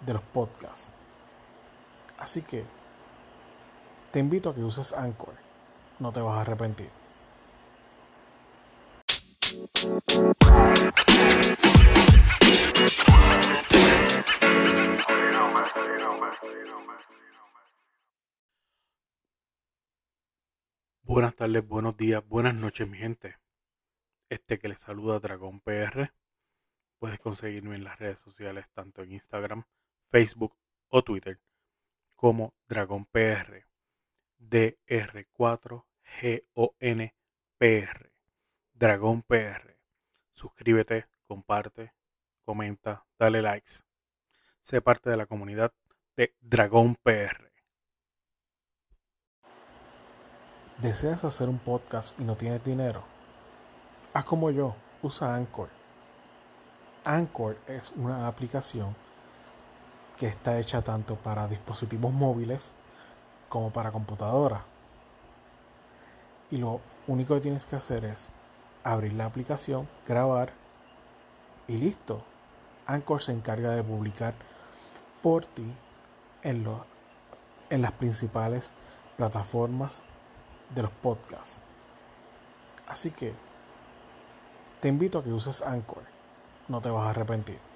de los podcasts. Así que te invito a que uses Anchor. No te vas a arrepentir. Buenas tardes, buenos días, buenas noches, mi gente. Este que les saluda Dragón PR. Puedes conseguirme en las redes sociales, tanto en Instagram, Facebook o Twitter, como Dragón PR. DR4GONPR. Dragón PR. Suscríbete, comparte, comenta, dale likes. Sé parte de la comunidad de Dragón PR. ¿Deseas hacer un podcast y no tienes dinero? Haz como yo, usa Anchor. Anchor es una aplicación que está hecha tanto para dispositivos móviles como para computadora. Y lo único que tienes que hacer es abrir la aplicación, grabar y listo. Anchor se encarga de publicar por ti en, en las principales plataformas de los podcasts. Así que te invito a que uses Anchor. No te vas a arrepentir.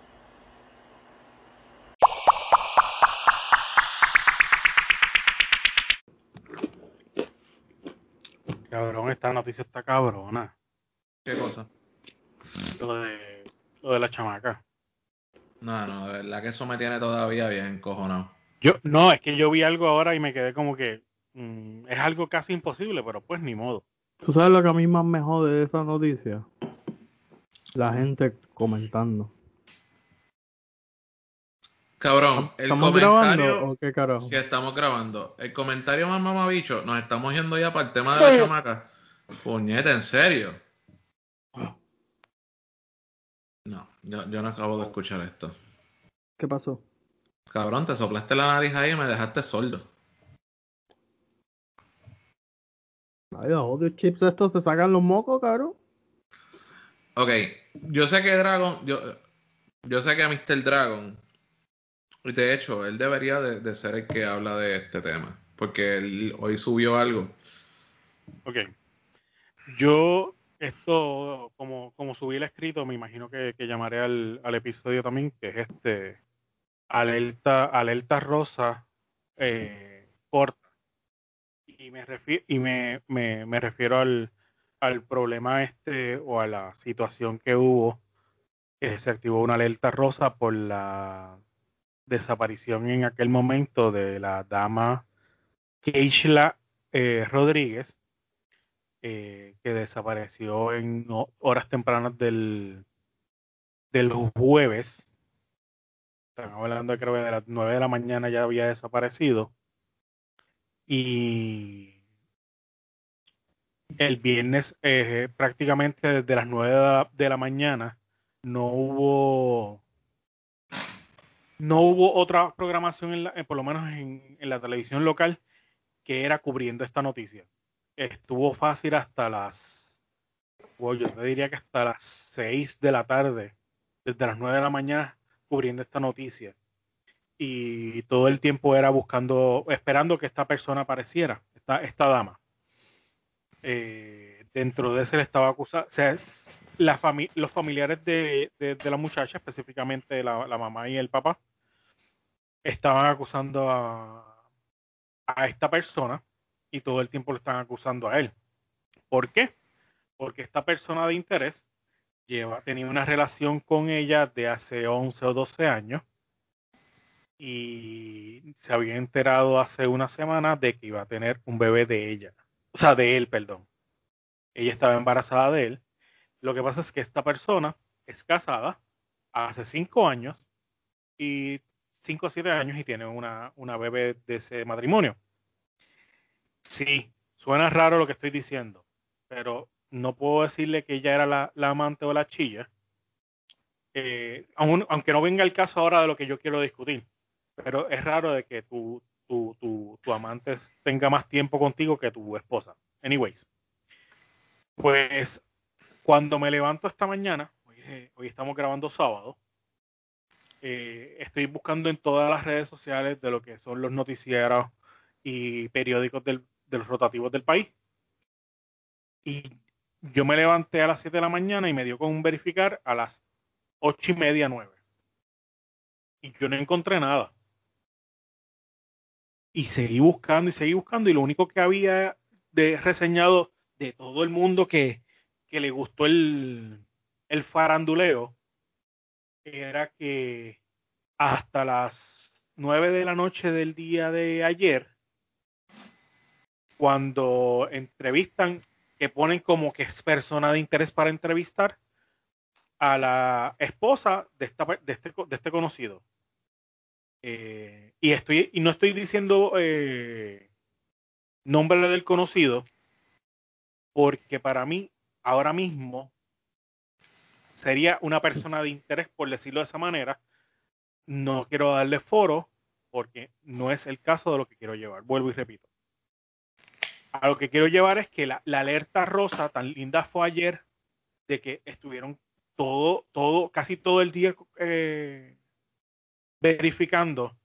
Cabrón, esta noticia está cabrona. ¿Qué cosa? Lo de, lo de la chamaca. No, no, de verdad que eso me tiene todavía bien cojonado. Yo, no, es que yo vi algo ahora y me quedé como que mm, es algo casi imposible, pero pues ni modo. ¿Tú sabes lo que a mí más me jode de esa noticia? La gente comentando. Cabrón, el ¿Estamos comentario. grabando o qué carajo? Si estamos grabando. El comentario más mamabicho, nos estamos yendo ya para el tema de la chamaca. Puñeta, ¿en serio? No, yo, yo no acabo de escuchar esto. ¿Qué pasó? Cabrón, te soplaste la nariz ahí y me dejaste sordo. Ay, los audio chips estos te sacan los mocos, cabrón. Ok, yo sé que Dragon, yo, yo sé que Mr. Dragon, de hecho, él debería de, ser el que habla de este tema, porque él hoy subió algo. Ok. Yo, esto, como, como subí el escrito, me imagino que, que llamaré al, al episodio también, que es este, alerta, alerta rosa, eh, corta. Y me refiero, y me, me, me refiero al, al problema este o a la situación que hubo, que se activó una alerta rosa por la desaparición en aquel momento de la dama Keishla eh, Rodríguez, eh, que desapareció en ho- horas tempranas del, del jueves. Estamos hablando creo que de las 9 de la mañana ya había desaparecido. Y el viernes eh, prácticamente desde las 9 de la, de la mañana no hubo no hubo otra programación en la- eh, por lo menos en, en la televisión local que era cubriendo esta noticia. Estuvo fácil hasta las bueno, yo te diría que hasta las 6 de la tarde desde las 9 de la mañana cubriendo esta noticia. Y todo el tiempo era buscando esperando que esta persona apareciera esta, dama. Eh, dentro de ese le estaba acusado, o sea, la los familiares de la muchacha, específicamente la, la mamá y el papá, estaban acusando a, a esta persona y todo el tiempo lo están acusando a él. ¿Por qué? Porque esta persona de interés lleva, tenía una relación con ella de hace 11 o 12 años y se había enterado hace una semana de que iba a tener un bebé de ella o sea, de él, perdón. Ella estaba embarazada de él. Lo que pasa es que esta persona es casada hace cinco años y 5 o 7 años y tiene una, una bebé de ese matrimonio. Sí, suena raro lo que estoy diciendo, pero no puedo decirle que ella era la, la amante o la chilla, eh, aunque no venga el caso ahora de lo que yo quiero discutir, pero es raro de que tu, tu, tu, tu amante tenga más tiempo contigo que tu esposa. Anyways, pues cuando me levanto esta mañana, hoy, estamos grabando sábado, eh, estoy buscando en todas las redes sociales de lo que son los noticieros y periódicos del, de los rotativos del país. Y yo me levanté a las 7 de la mañana y me dio con verificar a las ocho y media, nueve. Y yo no encontré nada. Y seguí buscando y seguí buscando. Y lo único que había de reseñado de todo el mundo que, que le gustó el, el faranduleo era que hasta las nueve de la noche del día de ayer, cuando entrevistan, que ponen como que es persona de interés para entrevistar, a la esposa de, esta, de, este, de este conocido. Eh, y, estoy, y no estoy diciendo eh, nombre del conocido, porque para mí, ahora mismo, sería una persona de interés, por decirlo de esa manera. No quiero darle foro, porque no es el caso de lo que quiero llevar. Vuelvo y repito. A lo que quiero llevar es que la, alerta rosa tan linda fue ayer de que estuvieron todo, todo, casi todo el día eh, verificando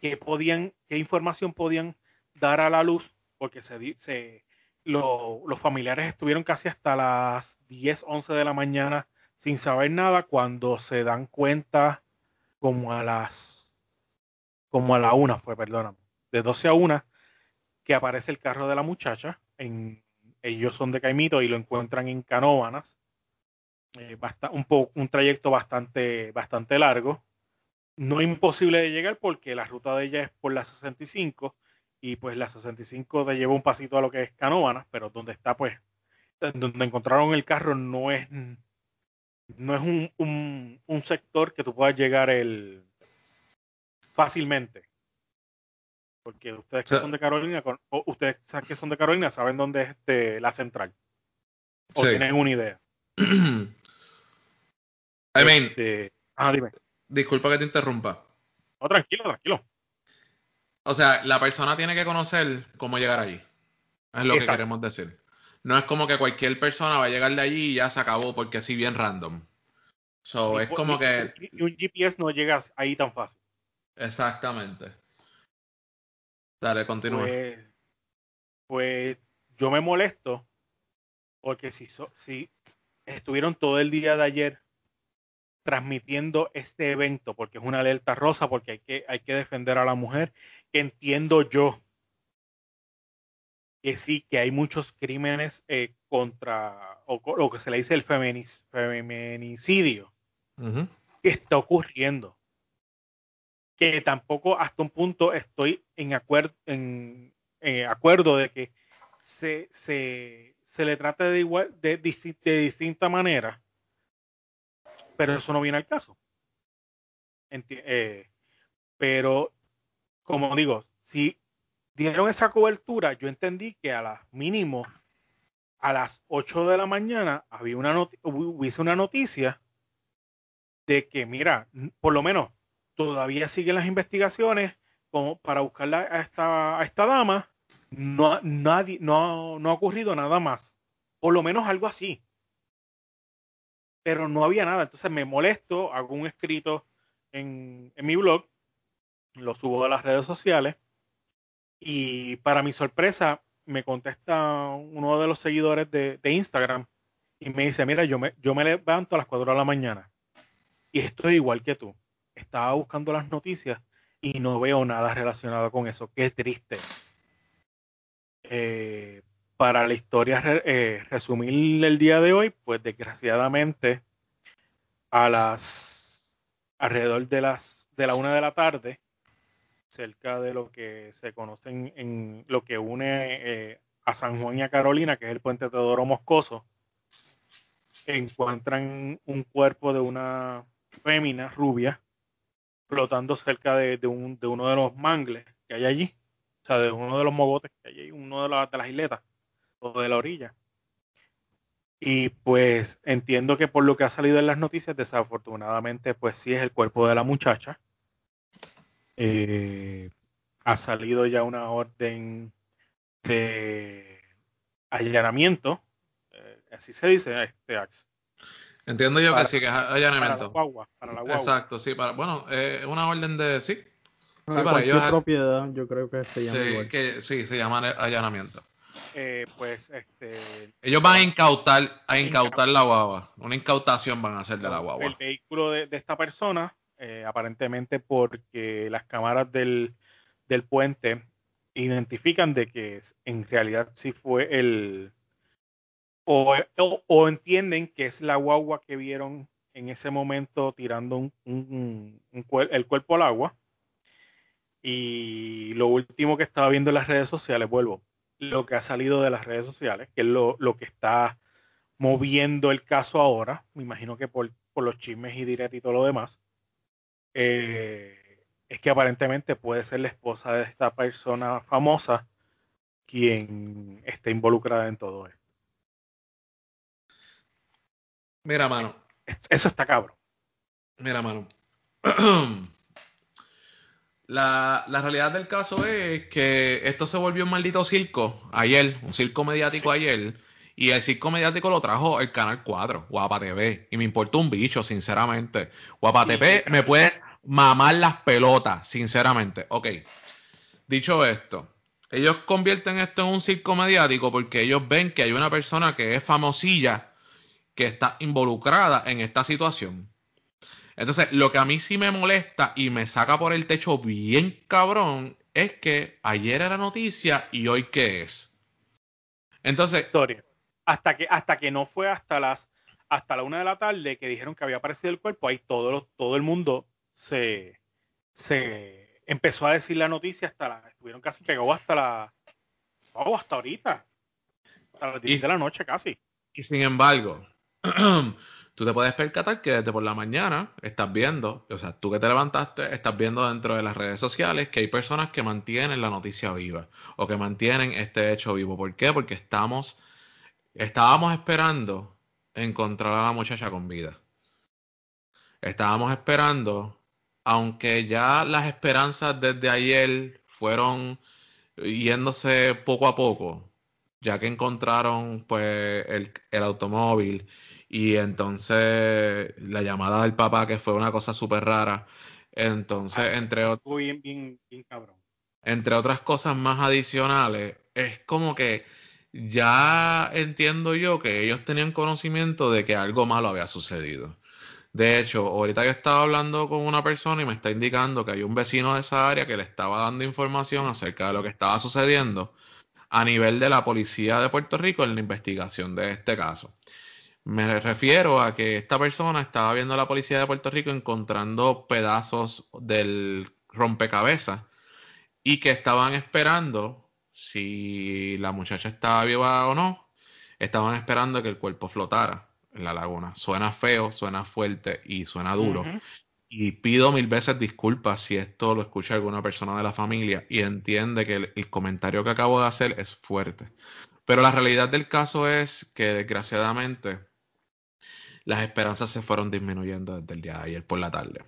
qué podían, qué información podían dar a la luz, porque se, se lo, los familiares estuvieron casi hasta las 10, 11 de la mañana sin saber nada cuando se dan cuenta como a las como a la una fue, perdóname, de 12 a 1 que aparece el carro de la muchacha en ellos son de Caimito y lo encuentran en Canóvanas eh, un, un trayecto bastante, bastante largo. No imposible de llegar porque la ruta de ella es por la 65 y pues la 65 te lleva un pasito a lo que es Canóvanas, pero donde está pues, donde encontraron el carro no es no es un, un, un sector que tú puedas llegar el fácilmente. Porque ustedes que son de Carolina, o ustedes que son de Carolina saben dónde es este, la central. O tienen una idea. I mean, este, ah, dime. Disculpa que te interrumpa. No, tranquilo, tranquilo. O sea, la persona tiene que conocer cómo llegar allí. Es lo que queremos decir. No es como que cualquier persona va a llegar de allí y ya se acabó porque así bien random. So, es como que. Y un GPS no llega ahí tan fácil. Exactamente. Dale, continúa. Pues, pues yo me molesto porque si, si estuvieron todo el día de ayer transmitiendo este evento, porque es una alerta rosa, porque hay que, hay que defender a la mujer, entiendo yo que sí, que hay muchos crímenes eh, contra, o lo que se le dice el feminicidio, que está ocurriendo. Que tampoco hasta un punto estoy en, acuerdo en acuerdo de que se, se, se le trate de, igual, de, de distinta manera pero eso no viene al caso. Eh, pero, como digo, si dieron esa cobertura, yo entendí que a las mínimo a las 8 de la mañana había una hubiese una noticia de que, mira, por lo menos todavía siguen las investigaciones para buscarla a esta, dama. No ha ocurrido nada más. Por lo menos algo así pero no había nada. Entonces me molesto, hago un escrito en, mi blog, lo subo a las redes sociales y para mi sorpresa me contesta uno de los seguidores de, Instagram y me dice, mira, yo me, yo me levanto a las 4 de la mañana y estoy igual que tú. Estaba buscando las noticias y no veo nada relacionado con eso. Qué triste. Eh, para la historia eh, resumir el día de hoy, pues desgraciadamente a las alrededor de las de la una de la tarde, cerca de lo que se conoce en, lo que une eh, a San Juan y a Carolina, que es el puente Teodoro Moscoso, encuentran un cuerpo de una fémina rubia flotando cerca de, de un, de uno de los mangles que hay allí, o sea, de uno de los mogotes que hay allí, uno de, de las isletas o de la orilla. Y pues entiendo que por lo que ha salido en las noticias, desafortunadamente, pues sí es el cuerpo de la muchacha. Eh, ha salido ya una orden de allanamiento, eh, así se dice, este Axe. Entiendo yo Para- que sí, que es Para la allanamiento. guagua, para la guagua. Exacto, sí, para, bueno, es una orden de, sí, Para para ellos- propiedad, yo creo que se llama sí, igual. que, sí, se llama allanamiento. Eh, pues este Ellos van a incautar, a Incautar. la guagua. Una incautación van a hacer de la el guagua. vehículo de, de esta persona, eh, aparentemente porque las cámaras del, del puente identifican de que en realidad sí fue el o, o- o entienden que es la guagua que vieron en ese momento tirando un, un- el cuerpo al agua. Y lo último que estaba viendo en las redes sociales, vuelvo, lo que ha salido de las redes sociales, que es lo, lo que está moviendo el caso ahora, me imagino que por, por los chismes y directos y todo lo demás, eh, es que aparentemente puede ser la esposa de esta persona famosa quien esté involucrada en todo esto. Mira, mano, Es- Eso está cabrón. mira, mano. La, la realidad del caso es que esto se volvió un maldito circo ayer, un circo mediático ayer, y el circo mediático lo trajo el Canal 4, Guapa TV, y me importa un bicho, sinceramente. Guapa Sí, TV, me puedes mamar las pelotas, sinceramente. Ok, dicho esto, ellos convierten esto en un circo mediático porque ellos ven que hay una persona que es famosilla que está involucrada en esta situación. Entonces, lo que a mí sí me molesta y me saca por el techo bien cabrón es que ayer era noticia y hoy qué es. Entonces, Historia. Hasta que, hasta que no fue hasta las hasta la una de la tarde que dijeron que había aparecido el cuerpo, ahí todo, lo- todo el mundo se, se empezó a decir la noticia hasta la, estuvieron casi pegados hasta la, oh, hasta ahorita, hasta las 10 Y- de la noche casi. y sin embargo, tú te puedes percatar que desde por la mañana estás viendo, o sea, tú que te levantaste, estás viendo dentro de las redes sociales que hay personas que mantienen la noticia viva o que mantienen este hecho vivo. ¿Por qué? Porque estamos, estábamos esperando encontrar a la muchacha con vida. Estábamos esperando, aunque ya las esperanzas desde ayer fueron yéndose poco a poco, ya que encontraron pues el, el automóvil y entonces la llamada del papá que fue una cosa súper rara. Entonces, Ah, entre, eso ot- estuvo bien, bien, bien cabrón. entre otras cosas más adicionales, es como que ya entiendo yo que ellos tenían conocimiento de que algo malo había sucedido. De hecho, ahorita yo estaba hablando con una persona y me está indicando que hay un vecino de esa área que le estaba dando información acerca de lo que estaba sucediendo a nivel de la policía de Puerto Rico en la investigación de este caso. Me refiero a que esta persona estaba viendo a la policía de Puerto Rico encontrando pedazos del rompecabezas y que estaban esperando si la muchacha estaba viva o no, estaban esperando que el cuerpo flotara en la laguna. Suena feo, suena fuerte y suena duro. Y pido mil veces disculpas si esto lo escucha alguna persona de la familia y entiende que el, el comentario que acabo de hacer es fuerte. Pero la realidad del caso es que desgraciadamente las esperanzas se fueron disminuyendo desde el día de ayer por la tarde.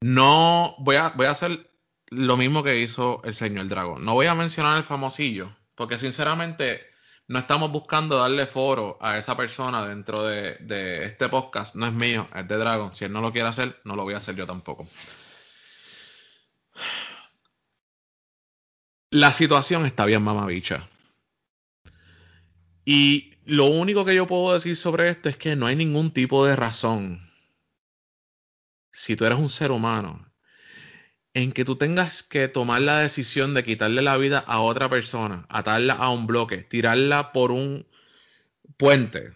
No voy a, voy a hacer lo mismo que hizo el señor Dragón. No voy a mencionar el famosillo, porque sinceramente no estamos buscando darle foro a esa persona dentro de, este podcast. No es mío, es de Dragon. Si él no lo quiere hacer, no lo voy a hacer yo tampoco. La situación está bien mamabicha. Y lo único que yo puedo decir sobre esto es que no hay ningún tipo de razón. Si tú eres un ser humano, en que tú tengas que tomar la decisión de quitarle la vida a otra persona, atarla a un bloque, tirarla por un puente.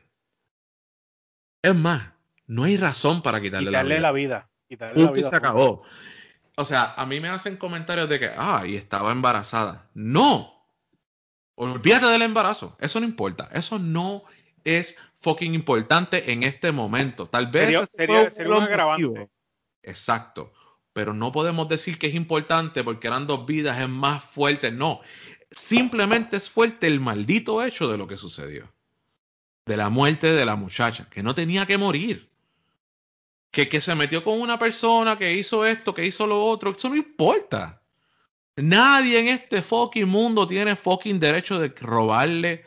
Es más, no hay razón para quitarle, Quitarle la la vida. vida. Quitarle la vida. se acabó. O sea, a mí me hacen comentarios de que, ah, y estaba embarazada. No. Olvídate del embarazo. Eso no importa. Eso no es fucking importante en este momento. Tal vez Sería, sería, sería un agravante. Exacto. Pero no podemos decir que es importante porque eran dos vidas, es más fuerte. No. Simplemente es fuerte el maldito hecho de lo que sucedió. De la muerte de la muchacha, que no tenía que morir. Que, que se metió con una persona, que hizo esto, que hizo lo otro. Eso no importa. Nadie en este fucking mundo tiene fucking derecho de robarle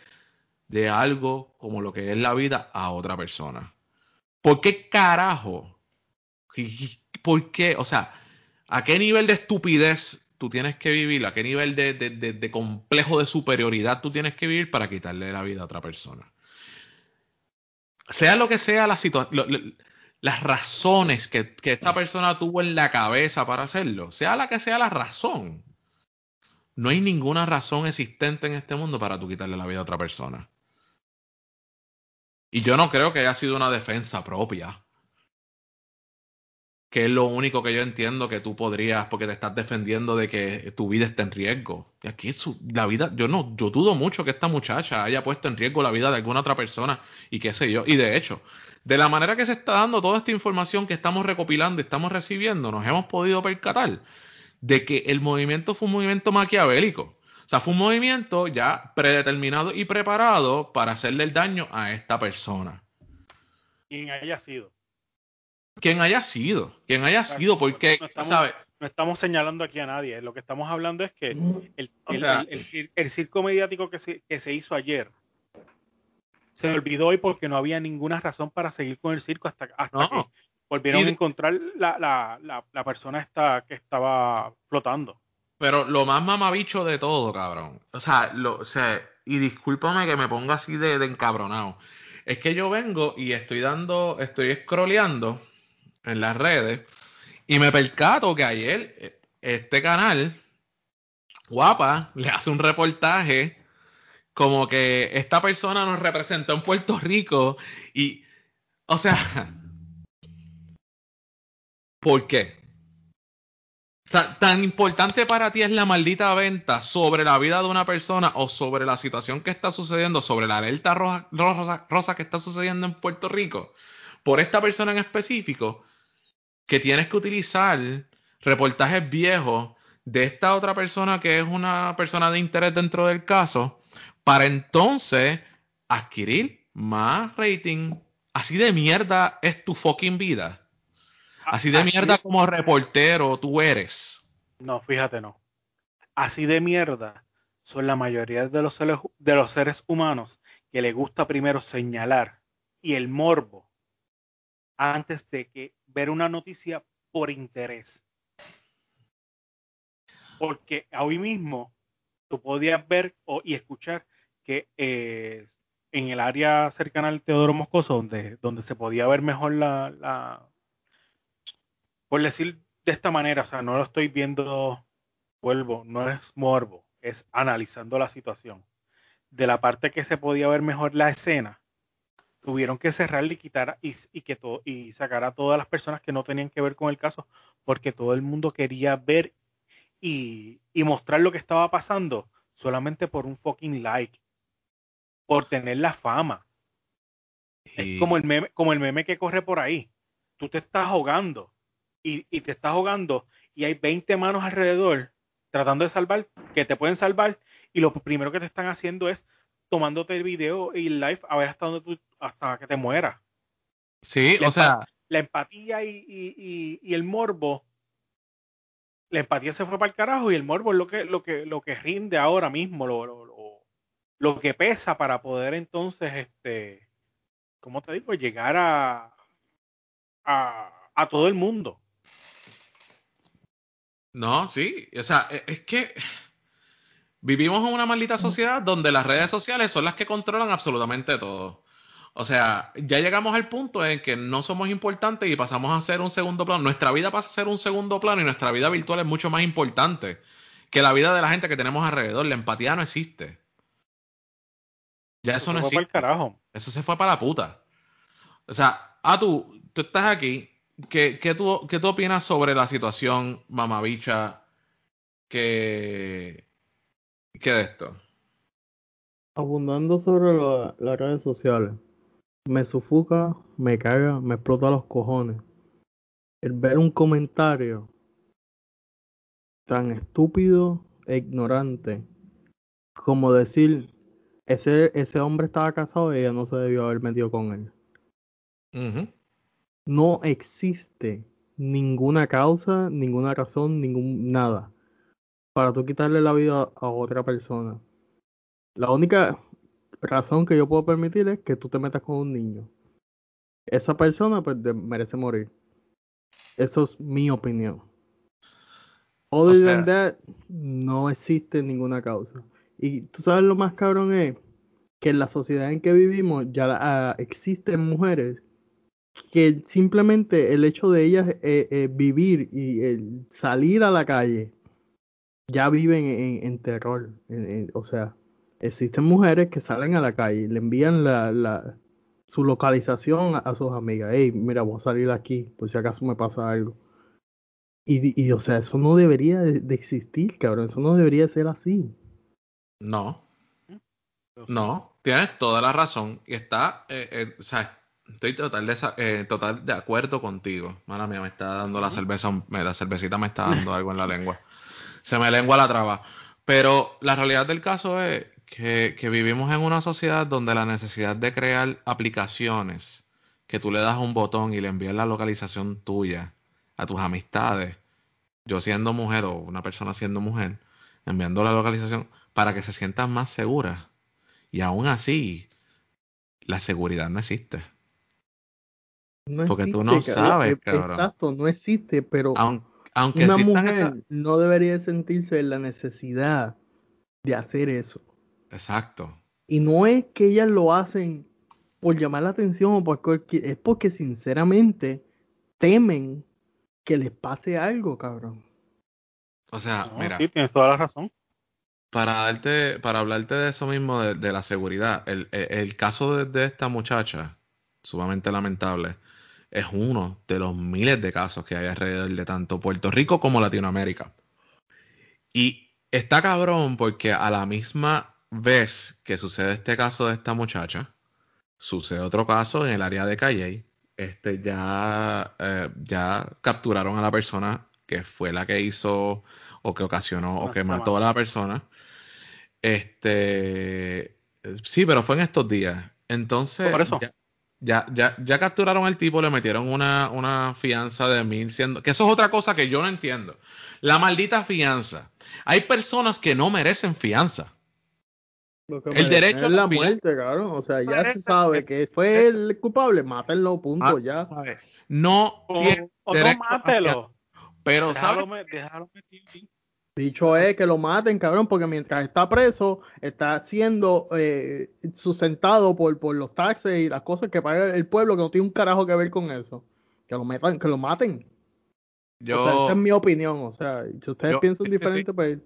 de algo como lo que es la vida a otra persona. ¿Por qué carajo? ¿Por qué? O sea, ¿a qué nivel de estupidez tú tienes que vivir? ¿A qué nivel de, de, de, complejo de superioridad tú tienes que vivir para quitarle la vida a otra persona? Sea lo que sea la situación, las razones que, que esa persona tuvo en la cabeza para hacerlo, sea la que sea la razón, no hay ninguna razón existente en este mundo para tú quitarle la vida a otra persona. Y yo no creo que haya sido una defensa propia. Que es lo único que yo entiendo que tú podrías, porque te estás defendiendo de que tu vida está en riesgo. Y aquí la vida, yo no, yo dudo mucho que esta muchacha haya puesto en riesgo la vida de alguna otra persona y qué sé yo. Y de hecho, de la manera que se está dando toda esta información que estamos recopilando estamos recibiendo, nos hemos podido percatar de que el movimiento fue un movimiento maquiavélico. O sea, fue un movimiento ya predeterminado y preparado para hacerle el daño a esta persona. Quien haya sido. Quien haya sido. Quien haya sido, porque, no estamos, No estamos señalando aquí a nadie. Lo que estamos hablando es que el, circo mediático que se, que se hizo ayer se olvidó hoy porque no había ninguna razón para seguir con el circo hasta, hasta que volvieron a encontrar la, la, la, persona esta que estaba flotando. Pero lo más mamabicho de todo, cabrón. O sea, lo, o sea y discúlpame que me ponga así de, de, encabronado. Es que yo vengo y estoy dando, estoy scrolleando en las redes y me percato que ayer eh, este canal, guapa, le hace un reportaje como que esta persona nos representó en Puerto Rico y, o sea, ¿Por qué? Tan, importante para ti es la maldita venta sobre la vida de una persona o sobre la situación que está sucediendo, sobre la alerta roja, rosa, que está sucediendo en Puerto Rico, por esta persona en específico, que tienes que utilizar reportajes viejos de esta otra persona que es una persona de interés dentro del caso, para entonces adquirir más rating. Así de mierda es tu fucking vida. Así de mierda como reportero tú eres. No, fíjate, no. Así de mierda son la mayoría de los, seres, de los seres humanos que le gusta primero señalar y el morbo antes de que ver una noticia por interés. Porque hoy mismo tú podías ver y escuchar que eh, en el área cercana al Teodoro Moscoso, donde, donde se podía ver mejor la, por decir de esta manera, o sea, no lo estoy viendo, vuelvo, no es morbo, es analizando la situación. De la parte que se podía ver mejor la escena, tuvieron que cerrar y quitar y, que y sacar a todas las personas que no tenían que ver con el caso, porque todo el mundo quería ver y, mostrar lo que estaba pasando solamente por un fucking like, por tener la fama. Es como el, meme, como el meme que corre por ahí. Tú te estás ahogando y, te estás jugando y hay 20 manos alrededor tratando de salvar, que te pueden salvar, y lo primero que te están haciendo es tomándote el video y el live a ver hasta donde tú, hasta que te mueras. Sí, o sea. La empatía y, el morbo. La empatía se fue para el carajo y el morbo es lo que, lo que, lo que rinde ahora mismo, lo, lo, lo que pesa para poder entonces, este, ¿cómo te digo? Llegar a, a, a todo el mundo. No, sí, o sea, e, es que vivimos en una maldita sociedad donde las redes sociales son las que controlan absolutamente todo. O sea, ya llegamos al punto en que no somos importantes y pasamos a ser un segundo plano. Nuestra vida pasa a ser un segundo plano y nuestra vida virtual es mucho más importante que la vida de la gente que tenemos alrededor. La empatía no existe. Ya eso, no existe. el carajo. Eso se fue para la puta. O sea, ah, tú, tú estás aquí, ¿Qué, qué, tú, ¿Qué tú opinas sobre la situación mamabicha que, que de esto? Abundando sobre las redes sociales. Me sufoca, me caga, me explota los cojones. el ver un comentario tan estúpido e ignorante como decir ese, ese hombre estaba casado y ella no se debió haber metido con él. No existe ninguna causa, ninguna razón, ningún nada para tú quitarle la vida a otra persona. La única razón que yo puedo permitir es que tú te metas con un niño. Esa persona pues merece morir. Eso es mi opinión. Other sea- than that, no existe ninguna causa. Y tú sabes lo más cabrón es que en la sociedad en que vivimos ya ah, existen mujeres que simplemente el hecho de ellas eh, eh, vivir y el salir a la calle ya viven en, en terror. en- en- o sea, existen mujeres que salen a la calle le envían la, la- su localización a, a sus amigas. Hey, mira, voy a salir de aquí por si acaso me pasa algo. Y, y, o sea, eso no debería de, de existir, cabrón. Eso no debería ser así. No, no, tienes toda la razón. Y está, eh, eh, o sea, estoy total de, sa- eh, total de acuerdo contigo. Mala mía, me está dando la cerveza, me- la cervecita me está dando algo en la lengua. Se me lengua la traba. Pero la realidad del caso es que, que vivimos en una sociedad donde la necesidad de crear aplicaciones que tú le das un botón y le envías la localización tuya a tus amistades, yo siendo mujer o una persona siendo mujer, enviando la localización para que se sientan más seguras. Y aún así, la seguridad no existe. No Porque tú existe, no cabrón. sabes, Eh, cabrón. Exacto, no existe, pero aunque una mujer esa- no debería sentirse en la necesidad de hacer eso. Exacto. Y no es que ellas lo hacen por llamar la atención o por cualquier... Es porque sinceramente temen que les pase algo, cabrón. O sea, No, mira, Sí, tienes toda la razón. para darte, para hablarte de eso mismo, de, de la seguridad, el, el- el caso de, de esta muchacha, sumamente lamentable, es uno de los miles de casos que hay alrededor de tanto Puerto Rico como Latinoamérica. Y está cabrón porque a la misma vez que sucede este caso de esta muchacha, sucede otro caso en el área de Calle. Este ya, eh, ya capturaron a la persona que fue la que hizo o que ocasionó o que mató a la persona. Este, sí, pero fue en estos días. Entonces, Por eso. ya, ya, ya, ya capturaron al tipo, le metieron una, una fianza de mil siendo, que eso es otra cosa que yo no entiendo. La maldita fianza. Hay personas que no merecen fianza. Lo que El derecho es a la muerte, cabrón. O sea, ya se sabe que fue el culpable, mátenlo, punto, Ah, ya. No O, tiene o no mátelo. Pero, Déjalo, ¿sabes? me- déjalo. Dicho es que lo maten, cabrón, porque mientras está preso, está siendo eh, sustentado por, por los taxes y las cosas que paga el pueblo, que no tiene un carajo que ver con eso. Que lo metan, que lo maten. Yo, O sea, esa es mi opinión. O sea, si ustedes yo- piensan sí, sí, diferente, pues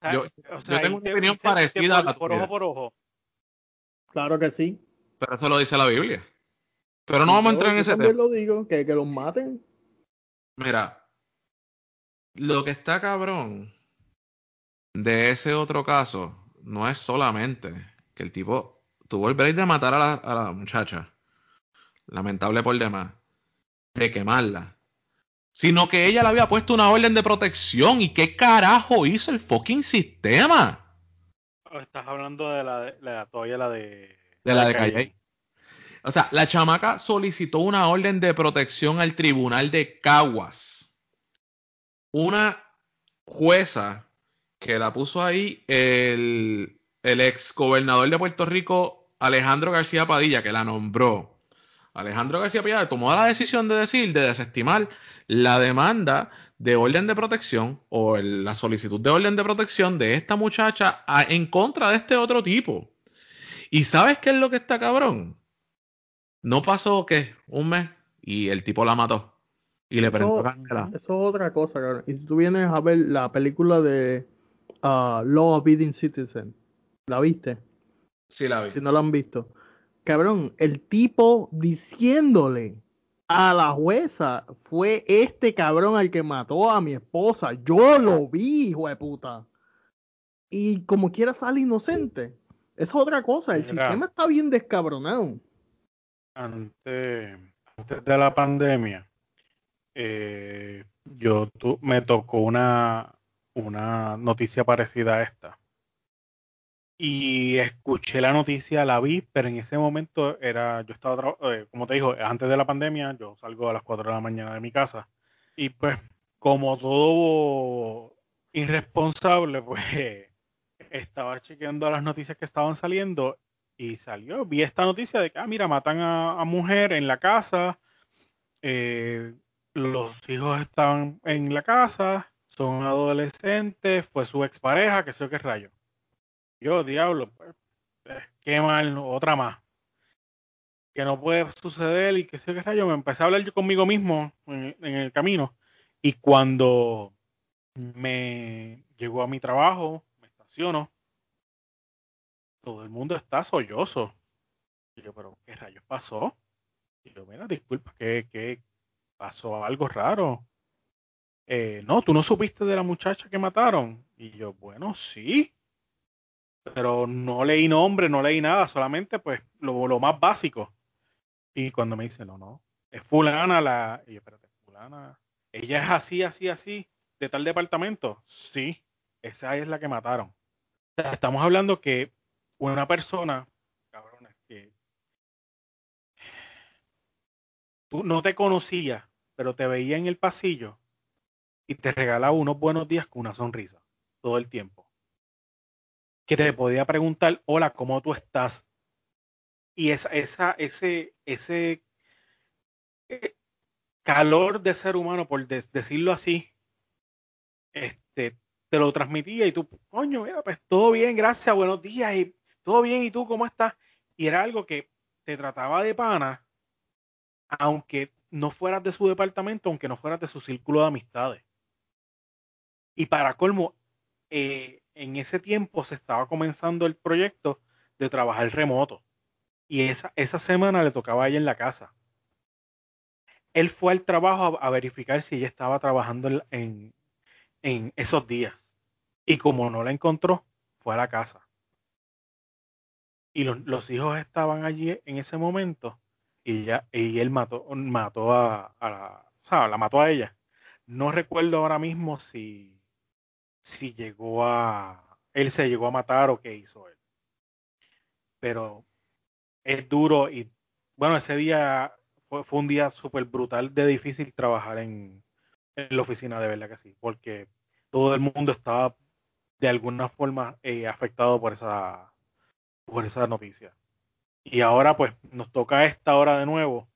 Ah, Yo- o yo tengo una opinión parecida a la por, ojo por ojo. claro que sí. pero eso lo dice la Biblia. Pero no vamos a entrar en ese también tema. lo digo, que, que los maten. Mira, lo que está cabrón de ese otro caso no es solamente que el tipo tuvo el break de matar a la, a la muchacha, lamentable por demás, de quemarla, sino que ella le había puesto una orden de protección y qué carajo hizo el fucking sistema O Estás hablando de la, de- la todavía la de. de la de Calle. O sea, la chamaca solicitó una orden de protección al tribunal de Caguas. Una jueza que la puso ahí el, el ex gobernador de Puerto Rico, Alejandro García Padilla, que la nombró. Alejandro García Padilla tomó la decisión de decir, de desestimar la demanda de orden de protección o el- la solicitud de orden de protección de esta muchacha a- en contra de este otro tipo. ¿Y sabes qué es lo que está cabrón? No pasó, ¿qué? Un mes y el tipo la mató. Y le Eso- prendió candela. Eso es otra cosa, cabrón. Y si tú vienes a ver la película de ah, Law Abiding Citizen, ¿la viste? Sí, la vi. Si no la han visto. Cabrón, el tipo diciéndole a la jueza fue este cabrón al que mató a mi esposa. Yo lo vi, hijo de puta. Y como quiera sale inocente. Es otra cosa. El Mira. sistema está bien descabronado. Antes, antes de la pandemia, eh, yo tu- me tocó una, una noticia parecida a esta. Y escuché la noticia, la vi, pero en ese momento era, yo estaba, eh, como te digo, antes de la pandemia, yo salgo a las 4 de la mañana de mi casa. Y pues, como todo irresponsable, pues estaba chequeando las noticias que estaban saliendo y salió, vi esta noticia de que, ah, mira, matan a, a mujer en la casa, eh, los hijos estaban en la casa, son adolescentes, fue su expareja, que sé yo qué rayo. Yo, diablo, pues, eh, qué mal, otra más. Que no puede suceder y que sé yo qué rayo. Me empecé a hablar yo conmigo mismo en, el camino. Y cuando me llegó a mi trabajo, me estaciono, todo el mundo está sollozo. Y yo, pero ¿qué rayos pasó? Y yo, mira, disculpa, ¿qué, qué pasó algo raro? Eh, no, tú no supiste de la muchacha que mataron. Y yo, bueno, sí, pero no leí nombre, no leí nada, solamente pues lo, lo más básico. Y cuando me dice, no, no, es fulana la... Y yo, espérate, fulana, ella es así, así, así, de tal departamento. Sí, esa es la que mataron. O sea, estamos hablando que una persona, cabrones, que tú no te conocía, pero te veía en el pasillo y te regalaba unos buenos días con una sonrisa todo el tiempo. Que te podía preguntar, hola, ¿cómo tú estás? Y esa, esa, ese, ese eh, calor de ser humano, por de- decirlo así, este, te lo transmitía y tú, coño, mira, pues todo bien, gracias, buenos días, y todo bien, ¿y tú cómo estás? Y era algo que te trataba de pana, aunque no fueras de su departamento, aunque no fueras de su círculo de amistades. Y para colmo, eh, en ese tiempo se estaba comenzando el proyecto de trabajar remoto. Y esa, esa semana le tocaba a ella en la casa. Él fue al trabajo a, verificar si ella estaba trabajando en, en, esos días. Y como no la encontró, fue a la casa. Y los, los hijos estaban allí en ese momento y, ella, y él mató, mató a, a la mató a ella. No recuerdo ahora mismo si, si llegó a, él se llegó a matar o qué hizo él. Pero es duro y bueno, ese día fue, fue un día súper brutal de difícil trabajar en, en la oficina, de verdad que sí, porque todo el mundo estaba de alguna forma eh, afectado por esa, por esa noticia. Y ahora pues nos toca esta hora de nuevo.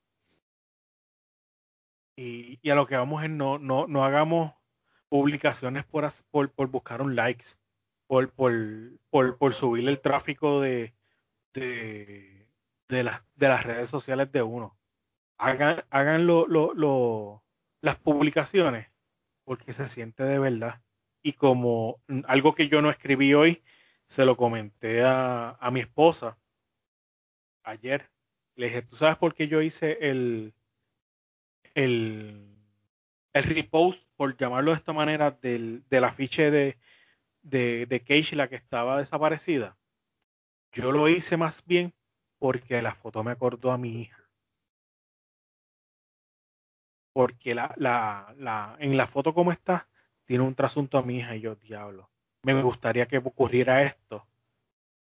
Y, y a lo que vamos es no, no, no hagamos publicaciones por, por, por buscar un likes, por, por, por, subir el tráfico de, de, de, las, de las redes sociales de uno. Hagan, hagan lo, lo, lo- las publicaciones porque se siente de verdad. Y como algo que yo no escribí hoy, se lo comenté a, a mi esposa ayer. Le dije, ¿tú sabes por qué yo hice el, el, el repost, por llamarlo de esta manera, del, afiche de, de, de Keisha, la que estaba desaparecida? Yo lo hice más bien porque la foto me acordó a mi hija. Porque la, la, la, en la foto como está, tiene un trasunto a mi hija y yo, diablo, me gustaría que ocurriera esto.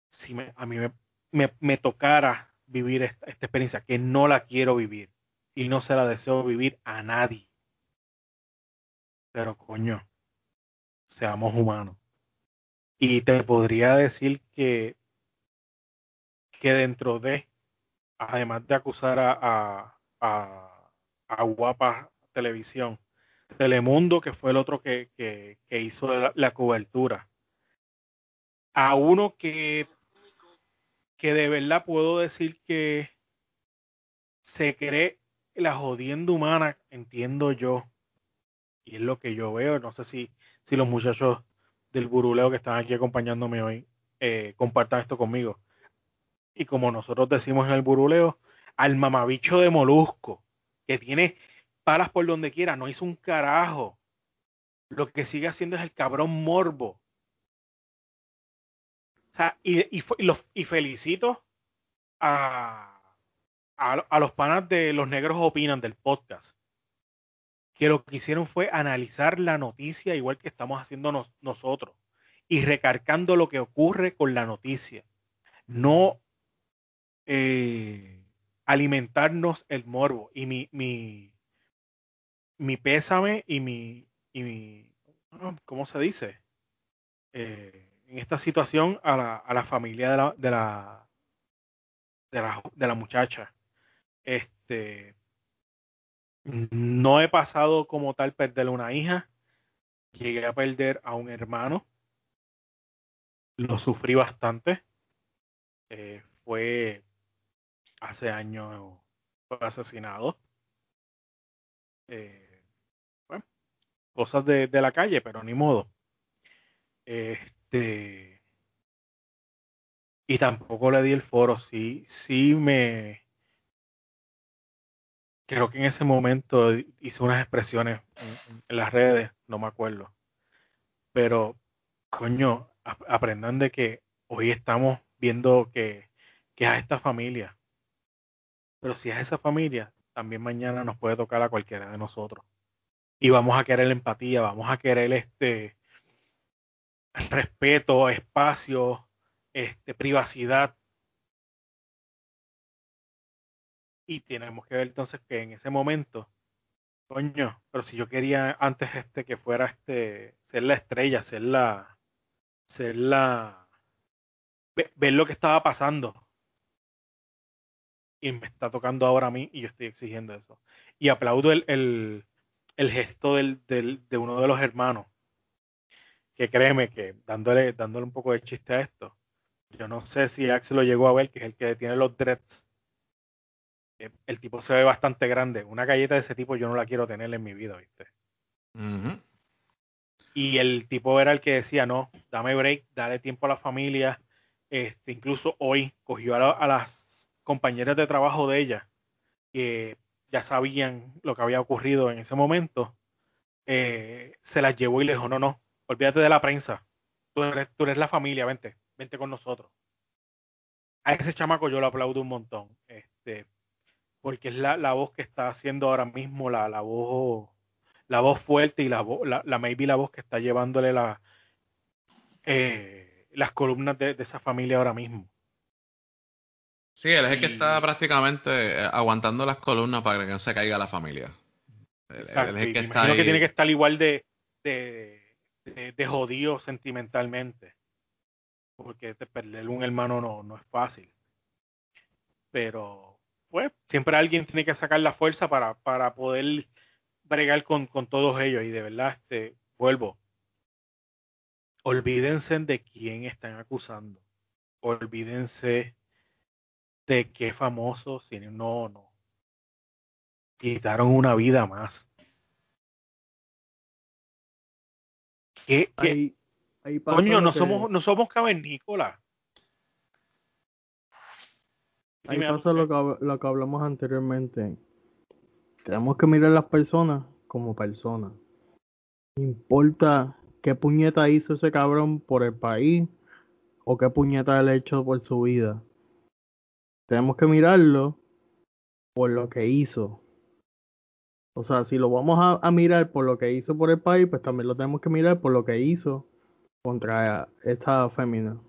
Si me, a mí me, me, me tocara vivir esta, esta experiencia, que no la quiero vivir y no se la deseo vivir a nadie. Pero coño, seamos humanos. Y te podría decir que, que dentro de, además de acusar a, a, a, Guapa Televisión, Telemundo, que fue el otro que, que, que hizo la, la, cobertura, a uno que, que de verdad puedo decir que se cree la jodienda humana, entiendo yo, y es lo que yo veo, no sé si, si los muchachos del buruleo que están aquí acompañándome hoy eh, compartan esto conmigo. Y como nosotros decimos en el buruleo, al mamabicho de Molusco, que tiene palas por donde quiera, no hizo un carajo. Lo que sigue haciendo es el cabrón morbo. O sea, y, y, felicito a, a, a, los panas de Los Negros Opinan del podcast, que lo que hicieron fue analizar la noticia igual que estamos haciendo nosotros y recargando lo que ocurre con la noticia. No eh, alimentarnos el morbo. Y mi, mi, mi pésame y mi, y mi, ¿cómo se dice? Eh, en esta situación a la, a la familia de la, de la, de la muchacha. Este, no he pasado como tal perder una hija. Llegué a perder a un hermano. Lo sufrí bastante. Eh, fue hace años fue asesinado. Eh, bueno, cosas de, de, la calle, pero ni modo. Este. Y tampoco le di el foro. Sí, sí me creo que en ese momento hice unas expresiones en, las redes, no me acuerdo. Pero, coño, aprendan de que hoy estamos viendo que, que es a esta familia. Pero si es esa familia, también mañana nos puede tocar a cualquiera de nosotros. Y vamos a querer empatía, vamos a querer este respeto, espacio, este, privacidad Y tenemos que ver entonces que en ese momento, coño, pero si yo quería antes este que fuera este, ser la estrella, ser la, ser la, ver lo que estaba pasando. Y me está tocando ahora a mí y yo estoy exigiendo eso. Y aplaudo el, el, el gesto del, del, de uno de los hermanos. Que créeme que dándole, dándole un poco de chiste a esto, yo no sé si Axel lo llegó a ver, que es el que tiene los dreads el tipo se ve bastante grande. Una galleta de ese tipo yo no la quiero tener en mi vida, ¿viste? Y el tipo era el que decía, no, dame break, dale tiempo a la familia. Este, incluso hoy cogió a, las compañeras de trabajo de ella, que ya sabían lo que había ocurrido en ese momento, eh, se las llevó y le dijo, no, no, olvídate de la prensa, tú eres, tú eres la familia, vente, vente con nosotros. A ese chamaco yo lo aplaudo un montón. Este, porque es la, la, voz que está haciendo ahora mismo la, la voz la voz fuerte y la, voz, la, la maybe la voz que está llevándole la, eh, las columnas de, de, esa familia ahora mismo. Sí, él es el que está prácticamente eh, aguantando las columnas para que no se caiga la familia. Exacto. Él es el que, está que tiene que estar igual de, de, de, de jodido sentimentalmente. Porque perder un hermano no, no es fácil. Pero pues siempre alguien tiene que sacar la fuerza para, para poder bregar con, con, todos ellos. Y de verdad, este, vuelvo. Olvídense de quién están acusando. Olvídense de qué famoso, si no, no. Quitaron una vida más. ¿Qué, qué? Ahí, ahí Coño, no somos, no somos cavernícolas. Ahí pasa lo que, lo que hablamos anteriormente. Tenemos que mirar a las personas como personas. No importa qué puñeta hizo ese cabrón por el país o qué puñeta él ha hecho por su vida. Tenemos que mirarlo por lo que hizo. O sea, si lo vamos a, a, mirar por lo que hizo por el país, pues también lo tenemos que mirar por lo que hizo contra esta fémina.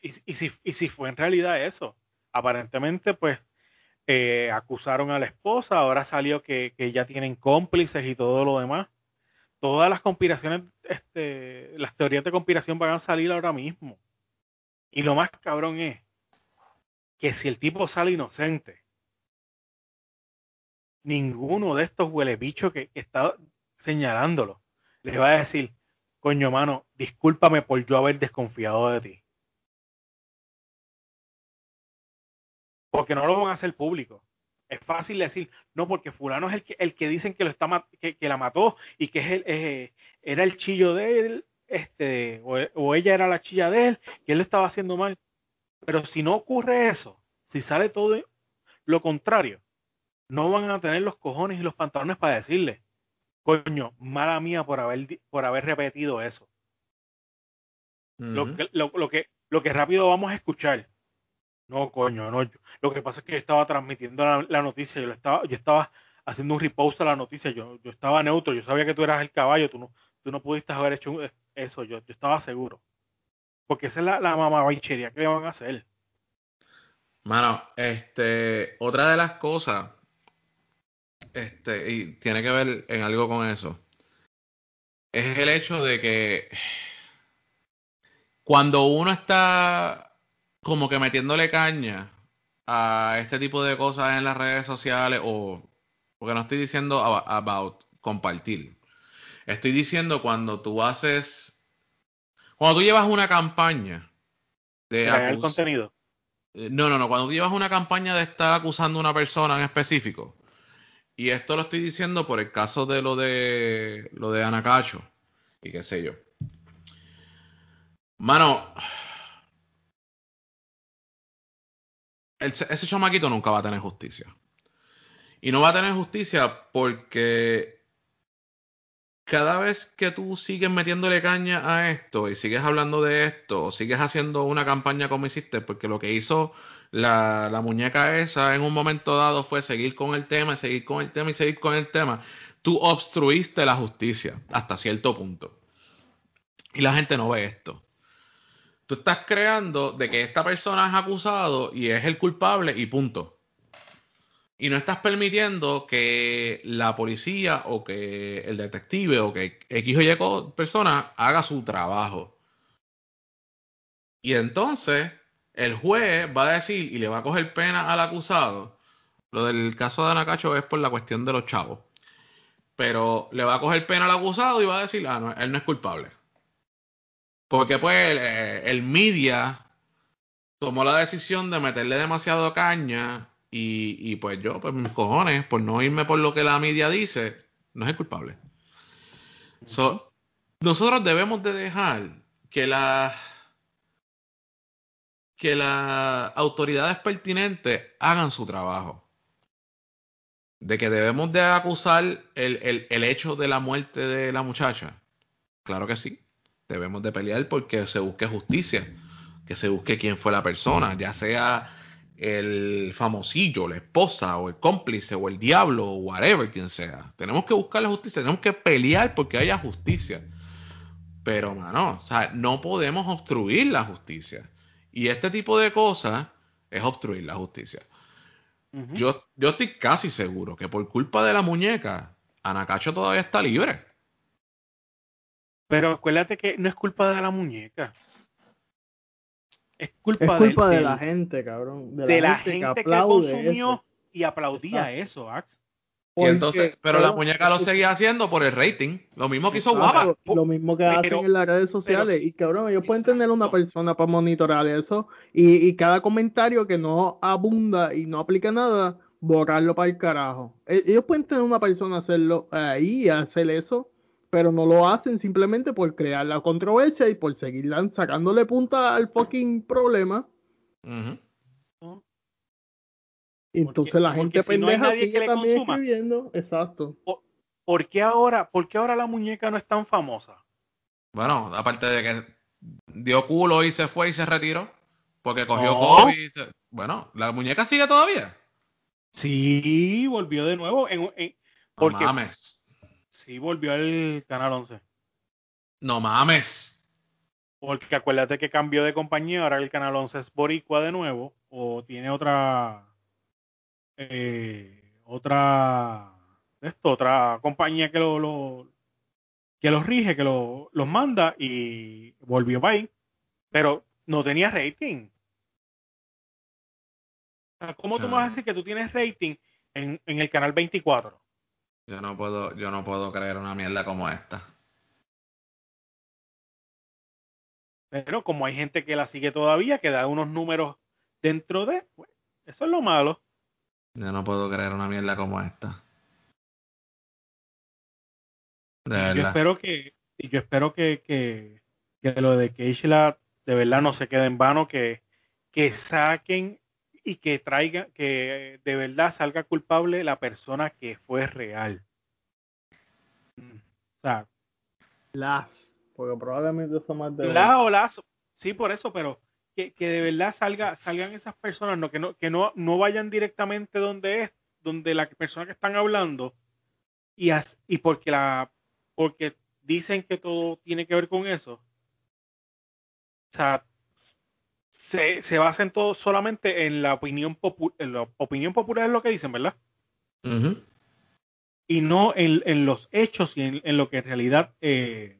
¿Y, y, si, y si fue en realidad eso? Aparentemente pues eh, acusaron a la esposa, ahora salió que, ya tienen cómplices y todo lo demás. Todas las conspiraciones, este, las teorías de conspiración van a salir ahora mismo. Y lo más cabrón es que si el tipo sale inocente, ninguno de estos huele bichos que está señalándolo le va a decir, coño mano, discúlpame por yo haber desconfiado de ti. Porque no lo van a hacer público. Es fácil decir, no, porque fulano es el que, el que dicen que, lo está, que, que la mató y que es el, eh, era el chillo de él, este, o, o, ella era la chilla de él, que él estaba haciendo mal. Pero si no ocurre eso, si sale todo lo contrario, no van a tener los cojones y los pantalones para decirle, coño, mala mía por haber, por haber repetido eso. Uh -huh. lo, que, lo, lo, que, lo que rápido vamos a escuchar no, coño, no. Lo que pasa es que yo estaba transmitiendo la, noticia, yo, estaba, yo estaba haciendo un repost a la noticia. Yo, yo estaba neutro, yo sabía que tú eras el caballo, tú no, tú no pudiste haber hecho eso, yo, yo estaba seguro. Porque esa es la, la que le van a hacer. Mano, este, otra de las cosas, este, y tiene que ver en algo con eso, es el hecho de que cuando uno está como que metiéndole caña a este tipo de cosas en las redes sociales, o porque no estoy diciendo about compartir, estoy diciendo cuando tú haces, cuando tú llevas una campaña de acus- contenido. eh, No, no, no. Cuando tú llevas una campaña de estar acusando a una persona en específico, y esto lo estoy diciendo por el caso de lo de lo de Anacacho y qué sé yo. Mano, ese chamaquito nunca va a tener justicia. Y no va a tener justicia porque cada vez que tú sigues metiéndole caña a esto y sigues hablando de esto o sigues haciendo una campaña como hiciste, porque lo que hizo la, la muñeca esa en un momento dado fue seguir con el tema, seguir con el tema y seguir con el tema, tú obstruiste la justicia hasta cierto punto. Y la gente no ve esto. Tú estás creando de que esta persona es acusado y es el culpable y punto. Y no estás permitiendo que la policía o que el detective o que X o Y persona haga su trabajo. Y entonces el juez va a decir y le va a coger pena al acusado. Lo del caso de Anacacho es por la cuestión de los chavos. Pero le va a coger pena al acusado y va a decir, ah, no, él no es culpable. Porque pues el, eh, el media tomó la decisión de meterle demasiado caña y, y pues yo, pues mis cojones, por no irme por lo que la media dice, no es el culpable. So, nosotros debemos de dejar que las que las autoridades pertinentes hagan su trabajo. De que debemos de acusar el, el, el hecho de la muerte de la muchacha. Claro que sí. Debemos de pelear porque se busque justicia. Que se busque quién fue la persona, ya sea el famosillo, la esposa, o el cómplice, o el diablo, o whatever, quien sea. Tenemos que buscar la justicia, tenemos que pelear porque haya justicia. Pero, mano, o sea, no podemos obstruir la justicia. Y este tipo de cosas es obstruir la justicia. Yo, yo estoy casi seguro que por culpa de la muñeca, Anacacho todavía está libre. Pero acuérdate que no es culpa de la muñeca. Es culpa, Es del- culpa de la gente, cabrón. De, de la, gente, gente que consumió eso. y aplaudía Exacto. eso, Ax. Y entonces, pero la muñeca lo seguía haciendo por el rating. Lo mismo que hizo Guapa. Lo mismo que Pero- hacen en las redes sociales. y cabrón, ellos pueden tener una persona para monitorear eso. Y, y cada comentario que no abunda y no aplica nada, borrarlo para el carajo. E- Ellos pueden tener una persona hacerlo ahí y hacer eso. Pero no lo hacen simplemente por crear la controversia y por seguir sacándole punta al fucking problema. Ujú. ¿no? Y entonces la gente si pendeja sigue también consuma. escribiendo. Exacto. ¿Por qué ahora, por qué ahora la muñeca no es tan famosa? Bueno, aparte de que dio culo y se fue y se retiró. Porque cogió No. COVID. y se- Bueno, la muñeca sigue todavía. Sí, volvió de nuevo. En, en- No Porque- mames. Sí, volvió al Canal 11. No mames. Porque acuérdate que cambió de compañía, ahora el Canal 11 es Boricua de nuevo, o tiene otra, eh, otra, esto, otra compañía que lo, lo- que los rige, que lo- los manda y volvió para ahí, pero no tenía rating. O sea, ¿Cómo tú me vas a decir que tú tienes rating en, en el canal 24? Yo no puedo, yo no puedo creer una mierda como esta. Pero como hay gente que la sigue todavía, que da unos números dentro de, pues, eso es lo malo. Yo no puedo creer una mierda como esta. De Y yo verdad. espero que, yo espero que, que, que lo de Keishla de verdad no se quede en vano, que, que saquen y que traigan, que de verdad salga culpable la persona que fue real. Mm. O sea, Las. Porque probablemente son más de. la o las, sí, por eso, pero que, que de verdad salga, salgan esas personas, no, que no, que no, no vayan directamente donde es, donde la persona que están hablando y, as- y porque la porque dicen que todo tiene que ver con eso. O sea, se, se basan todo solamente en la opinión popu- en la opinión popular es lo que dicen, ¿verdad? Y no en, en los hechos y en, en lo que en realidad eh,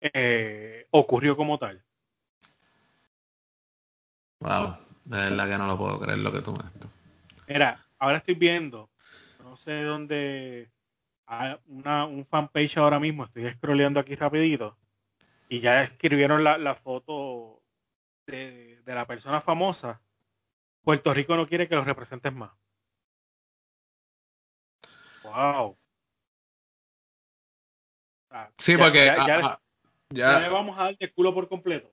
eh, ocurrió como tal. Wow, de verdad que no lo puedo creer lo que tú me esto. Mira, ahora estoy viendo, no sé dónde, hay una, un fanpage ahora mismo, estoy scrolleando aquí rapidito, y ya escribieron la, la foto de, de la persona famosa. Puerto Rico no quiere que los representes más. Wow. Ah, Sí, ya- porque ya- ya- ah, ya le vamos a dar de culo por completo.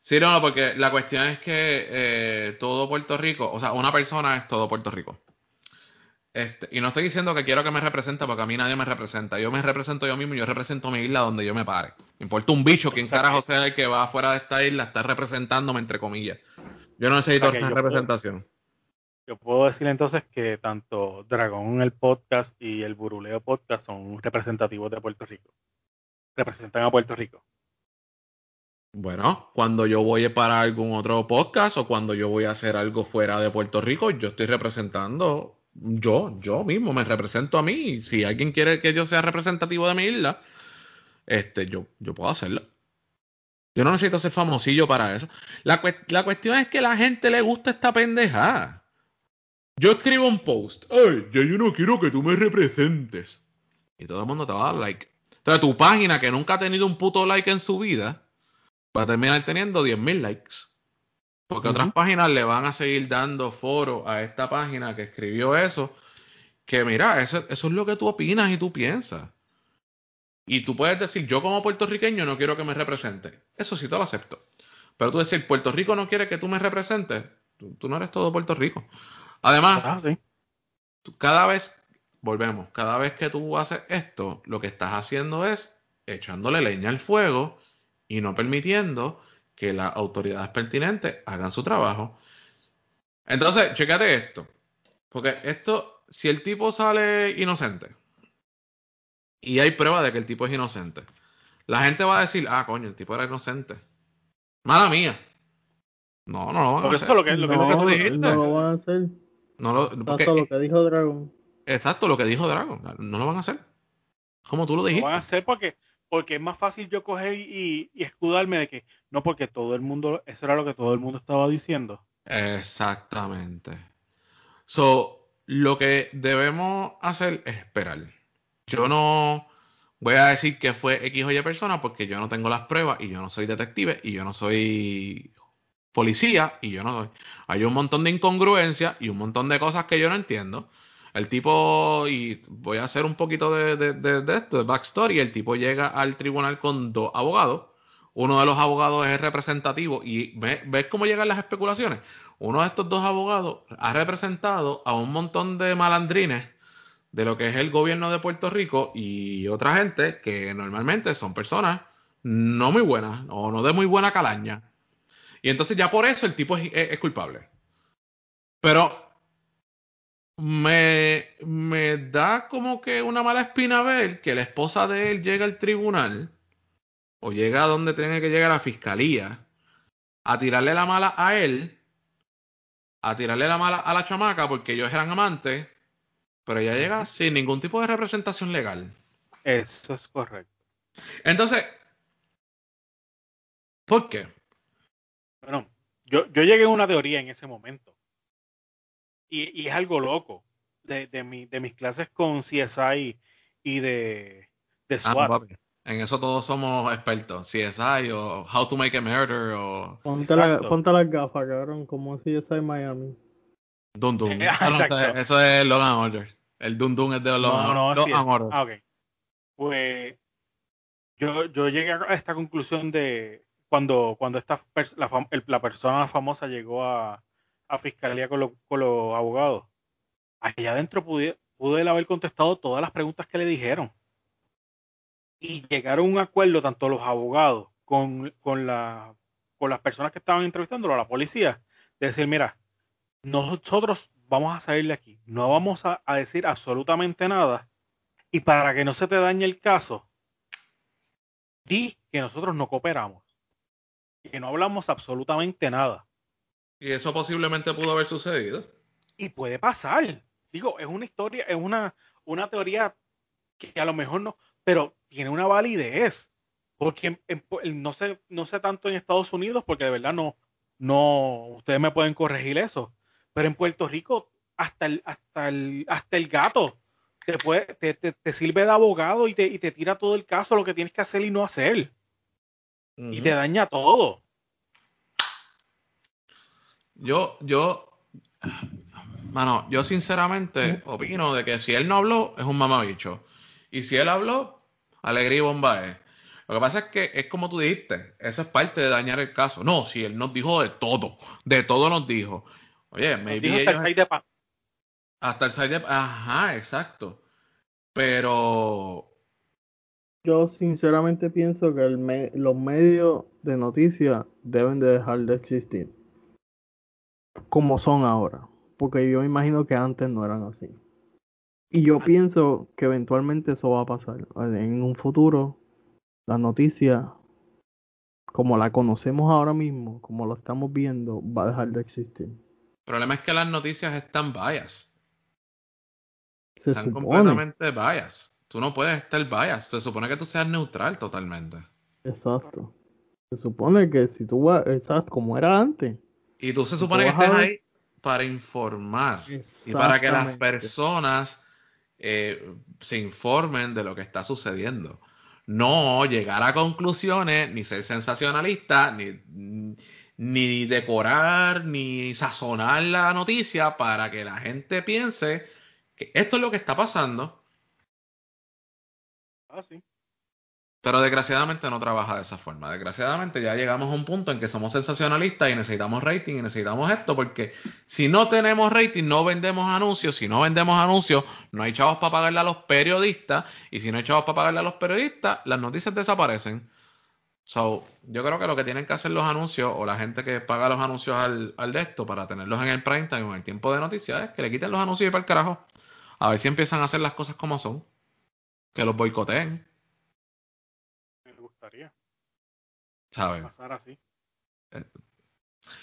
sí, no, no, porque la cuestión es que eh, todo Puerto Rico, o sea, una persona es todo Puerto Rico. Este, y no estoy diciendo que quiero que me represente porque a mí nadie me representa. Yo me represento yo mismo y yo represento mi isla donde yo me pare. Me importa un bicho quién Exacto. carajo sea el que va afuera de esta isla, está representándome entre comillas. Yo no necesito O sea, que esa yo puedo- representación. Yo puedo decir entonces que tanto Dragón el podcast y el Buruleo podcast son representativos de Puerto Rico. Representan a Puerto Rico. Bueno, cuando yo voy para algún otro podcast o cuando yo voy a hacer algo fuera de Puerto Rico, yo estoy representando, yo, yo mismo me represento a mí. Si alguien quiere que yo sea representativo de mi isla, este, yo, yo puedo hacerlo. Yo no necesito ser famosillo para eso. La, la cuestión es que a la gente le gusta esta pendejada. Yo escribo un post. Ay, ya yo no quiero que tú me representes. Y todo el mundo te va a dar like. Entonces tu página que nunca ha tenido un puto like en su vida va a terminar teniendo 10.000 likes. Porque otras páginas le van a seguir dando foro a esta página que escribió eso. Que mira, eso, eso es lo que tú opinas y tú piensas. Y tú puedes decir, yo como puertorriqueño no quiero que me represente. Eso sí te lo acepto. Pero tú decir, Puerto Rico no quiere que tú me representes, tú, tú no eres todo Puerto Rico. Además, Ah, sí. tú- cada vez, volvemos, cada vez que tú haces esto, lo que estás haciendo es echándole leña al fuego y no permitiendo que las autoridades pertinentes hagan su trabajo. Entonces, chécate esto. Porque esto, si el tipo sale inocente y hay prueba de que el tipo es inocente, la gente va a decir, ah, coño, el tipo era inocente. Mala mía. No, no lo van a Porque hacer. eso es lo que, lo que, lo que tú no, dijiste. no lo van a hacer. No lo- porque- lo que dijo Dragon. Exacto, lo que dijo Dragon. No lo van a hacer. Como tú lo Lo dijiste. van a hacer porque, porque es más fácil yo coger y, escudarme de que no, porque todo el mundo, eso era lo que todo el mundo estaba diciendo. Exactamente. So, lo que debemos hacer es esperar. Yo no voy a decir que fue X o Y persona porque yo no tengo las pruebas y yo no soy detective y yo no soy policía y yo no soy. Hay un montón de incongruencias y un montón de cosas que yo no entiendo. El tipo, y voy a hacer un poquito de, de- esto, de backstory, el tipo llega al tribunal con dos abogados. Uno de los abogados es representativo y ve- ves cómo llegan las especulaciones. Uno de estos dos abogados ha representado a un montón de malandrines de lo que es el gobierno de Puerto Rico y otra gente que normalmente son personas no muy buenas o no de muy buena calaña. Y entonces ya por eso el tipo es- es culpable. Pero me, me da como que una mala espina ver que la esposa de él llega al tribunal o llega a donde tiene que llegar a la fiscalía a tirarle la mala a él, a tirarle la mala a la chamaca porque ellos eran amantes, pero ella llega sin ningún tipo de representación legal. Eso es correcto. Entonces, ¿por qué? Bueno, yo, yo llegué a una teoría en ese momento. Y, y es algo loco. De, de, mi- de mis clases con CSI y de, de Ah, SWAT. papi, En eso todos somos expertos. CSI o How to Make a Murder o Ponte, la, ponte las gafas, cabrón, como si yo soy Miami. Dun Dun. Eso, es, Logan Order. El Dun Dun es de Logan, No, no, Law sí. and Order. Ah, ok. Pues yo, yo llegué a esta conclusión de cuando, cuando esta la, la persona famosa llegó a, a fiscalía con, lo- con los abogados. Allá adentro pude, él haber contestado todas las preguntas que le dijeron. Y llegaron a un acuerdo, tanto los abogados con, con, la, con las personas que estaban entrevistándolo, la policía, de decir, mira, nosotros vamos a salir de aquí, no vamos a, a decir absolutamente nada y para que no se te dañe el caso, di que nosotros no cooperamos, que no hablamos absolutamente nada. Y eso posiblemente pudo haber sucedido. Y puede pasar. Digo, es una historia, es una, una teoría que a lo mejor no, pero tiene una validez. Porque en- no sé, no sé tanto en Estados Unidos, porque de verdad no, no, ustedes me pueden corregir eso. Pero en Puerto Rico, hasta el, hasta el, hasta el gato te puede, te, te- te sirve de abogado y te, y te tira todo el caso, lo que tienes que hacer y no hacer. Y te daña todo. Yo, yo, mano, yo sinceramente opino de que si él no habló, es un mamabicho. Y si él habló, alegría y bomba es. Lo que pasa es que es como tú dijiste, eso es parte de dañar el caso. No, si él nos dijo de todo, de todo nos dijo. Oye, dijo hasta el ellos- seis de pa- hasta el side de- Ajá, exacto. Pero Yo sinceramente pienso que el me- los medios de noticias deben de dejar de existir. Como son ahora. Porque yo imagino que antes no eran así. Y yo pienso que eventualmente eso va a pasar. En un futuro, la noticia, como la conocemos ahora mismo, como lo estamos viendo, va a dejar de existir. el problema es que las noticias están biased. Se Están supone. completamente biased. Tú no puedes estar biased. Se supone que tú seas neutral totalmente. Exacto. Se supone que si tú vas, exacto, como era antes. Y tú se tú supone que estés ahí para informar y para que las personas eh, se informen de lo que está sucediendo. No llegar a conclusiones, ni ser sensacionalista, ni, ni decorar, ni sazonar la noticia para que la gente piense que esto es lo que está pasando, Ah, sí. Pero desgraciadamente no trabaja de esa forma. Desgraciadamente ya llegamos a un punto en que somos sensacionalistas y necesitamos rating y necesitamos esto, porque si no tenemos rating, no vendemos anuncios. Si no vendemos anuncios, no hay chavos para pagarle a los periodistas. Y si no hay chavos para pagarle a los periodistas, las noticias desaparecen. So, yo creo que lo que tienen que hacer los anuncios o la gente que paga los anuncios al, al de esto para tenerlos en el prime time o en el tiempo de noticias es que le quiten los anuncios y para el carajo. A ver si empiezan a hacer las cosas como son. Que los boicoteen, gustaría ¿sabes? pasar así.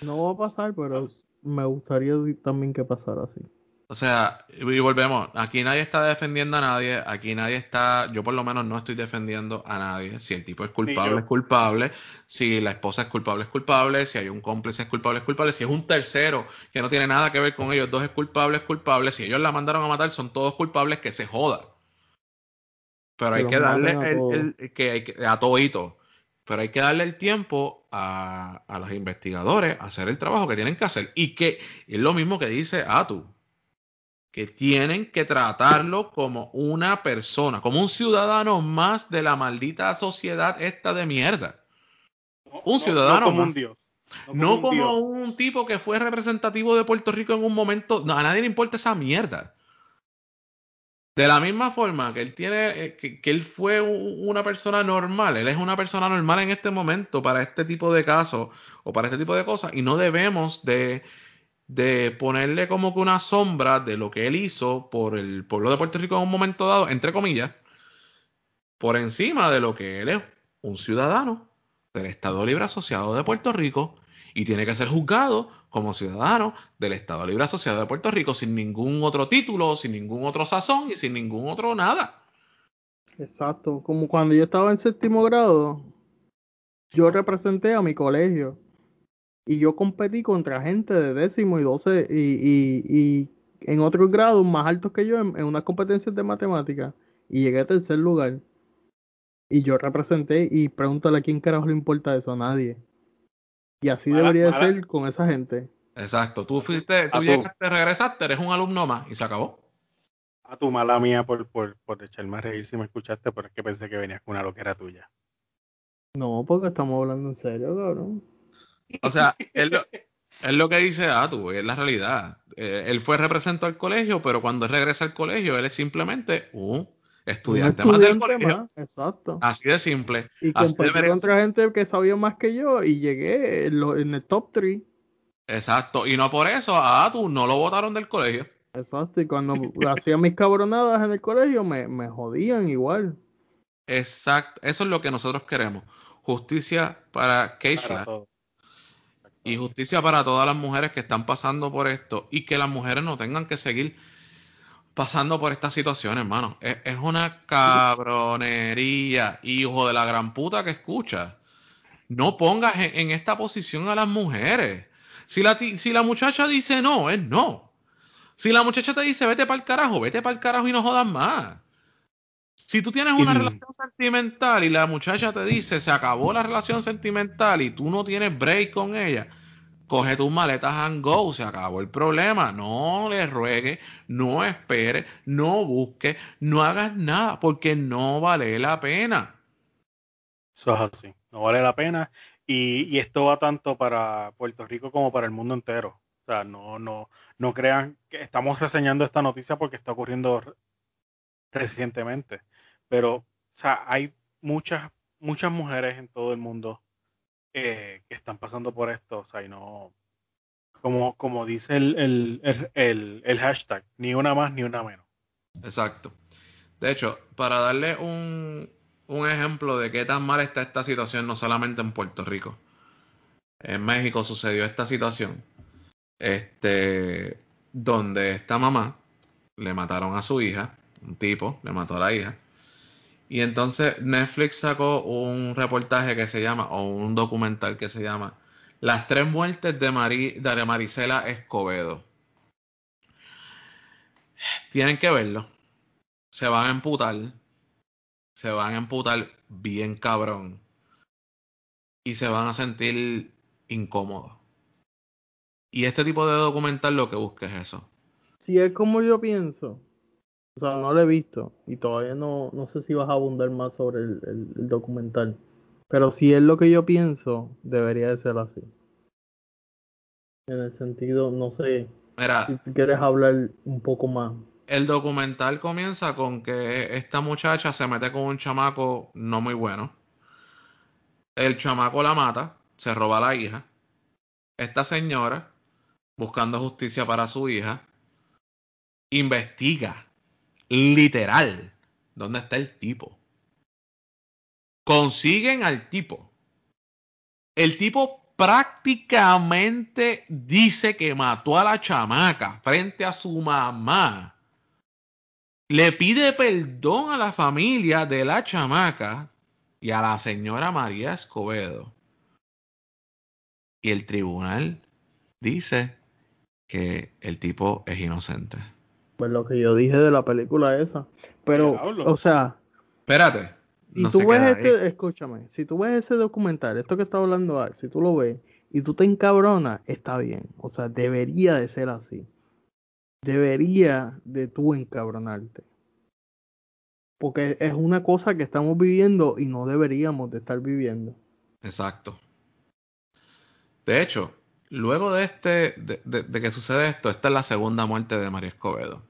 No va a pasar, pero me gustaría también que pasara así. O sea, y volvemos, aquí nadie está defendiendo a nadie, aquí nadie está, yo por lo menos no estoy defendiendo a nadie. Si el tipo es culpable, es culpable. Si la esposa es culpable, es culpable. Si hay un cómplice, es culpable, es culpable. Si es un tercero que no tiene nada que ver con ellos dos, es culpable, es culpable. Si ellos la mandaron a matar, son todos culpables, que se joda. Pero hay que darle a el, que hay que- a todito. Pero hay que darle el tiempo a, a los investigadores a hacer el trabajo que tienen que hacer. Y que es lo mismo que dice Atu que tienen que tratarlo como una persona, como un ciudadano más de la maldita sociedad esta de mierda. No- Un no- ciudadano No como un más. dios. No un como dios. un tipo que fue representativo de Puerto Rico en un momento. No, a nadie le importa esa mierda. De la misma forma que él tiene, eh, que, él fue una persona normal, él es una persona normal en este momento para este tipo de casos o para este tipo de cosas y no debemos de, de ponerle como que una sombra de lo que él hizo por el pueblo de Puerto Rico en un momento dado, entre comillas, por encima de lo que él es un ciudadano del Estado Libre Asociado de Puerto Rico y tiene que ser juzgado como ciudadano del Estado Libre Asociado de Puerto Rico sin ningún otro título, sin ningún otro sazón y sin ningún otro nada. Exacto, como cuando yo estaba en séptimo grado, yo representé a mi colegio y yo competí contra gente de décimo y doce y, en otros grados más altos que yo en, en unas competencias de matemáticas y llegué a tercer lugar. Y yo representé y pregúntale a quién carajo le importa eso, a nadie. Y así Mala- debería de mala- ser con esa gente. Exacto, tú fuiste, tú tu- llegaste, regresaste, eres un alumno más y se acabó. A tu mala mía por, por, por echarme a reír si me escuchaste, pero es que pensé que venías con una loquera tuya. No, porque estamos hablando en serio, cabrón. O sea, es lo, es lo que dice Atu, es la realidad. Eh, él fue representado al colegio, pero cuando él regresa al colegio, él es simplemente un estudiante, Un más del estudiante colegio. más, exacto. Así de simple. Y Así competí contra gente que sabía más que yo y llegué en, lo- en el top 3. Exacto. Y no por eso, ah, tú no lo votaron del colegio. Exacto, y cuando hacía mis cabronadas en el colegio me, me jodían igual. Exacto. Eso es lo que nosotros queremos. Justicia para Keishla. Y justicia para todas las mujeres que están pasando por esto y que las mujeres no tengan que seguir pasando por estas situaciones, hermano. Es, es una cabronería, hijo de la gran puta que escucha. No pongas en, en esta posición a las mujeres. Si la, si la muchacha dice no, es no. Si la muchacha te dice vete para el carajo, vete para el carajo y no jodas más. Si tú tienes una Y- relación sentimental y la muchacha te dice se acabó la relación sentimental y tú no tienes break con ella, coge tus maletas and go, se acabó el problema. No le ruegues, no esperes, no busques, no hagas nada porque no vale la pena. Eso es así. No vale la pena. Y, y esto va tanto para Puerto Rico como para el mundo entero. O sea, no, no, no crean que estamos reseñando esta noticia porque está ocurriendo re- recientemente. Pero, o sea, hay muchas, muchas mujeres en todo el mundo eh, que están pasando por esto. O sea, y no, como, como dice el, el, el, el, hashtag, ni una más ni una menos. Exacto. De hecho, para darle un, un ejemplo de qué tan mal está esta situación, no solamente en Puerto Rico. En México sucedió esta situación, este, donde esta mamá le mataron a su hija, un tipo le mató a la hija, y entonces Netflix sacó un reportaje que se llama, o un documental que se llama, Las tres muertes de, Mari- de Marisela Escobedo. Tienen que verlo se van a emputar, se van a emputar bien cabrón y se van a sentir incómodos. Y este tipo de documental lo que busca es eso. Si es como yo pienso, o sea, no lo he visto y todavía no, no sé si vas a abundar más sobre el, el- el documental, pero si es lo que yo pienso, debería de ser así. En el sentido, no sé, Mira, si quieres hablar un poco más. el documental comienza con que esta muchacha se mete con un chamaco no muy bueno. El chamaco la mata, se roba a la hija. Esta señora, buscando justicia para su hija, investiga, literal, dónde está el tipo. Consiguen al tipo. El tipo prácticamente dice que mató a la chamaca frente a su mamá. Le pide perdón a la familia de la chamaca y a la señora María Escobedo. Y el tribunal dice que el tipo es inocente. Pues lo que yo dije de la película esa. Pero, o sea, Espérate. si no tú se ves queda este, ahí. escúchame, si tú ves ese documental, esto que está hablando Al, si tú lo ves y tú te encabronas, está bien. O sea, debería de ser así. Debería de tú encabronarte. Porque es una cosa que estamos viviendo y no deberíamos de estar viviendo. Exacto. De hecho, luego de este, de, de- de que sucede esto, esta es la segunda muerte de María Escobedo.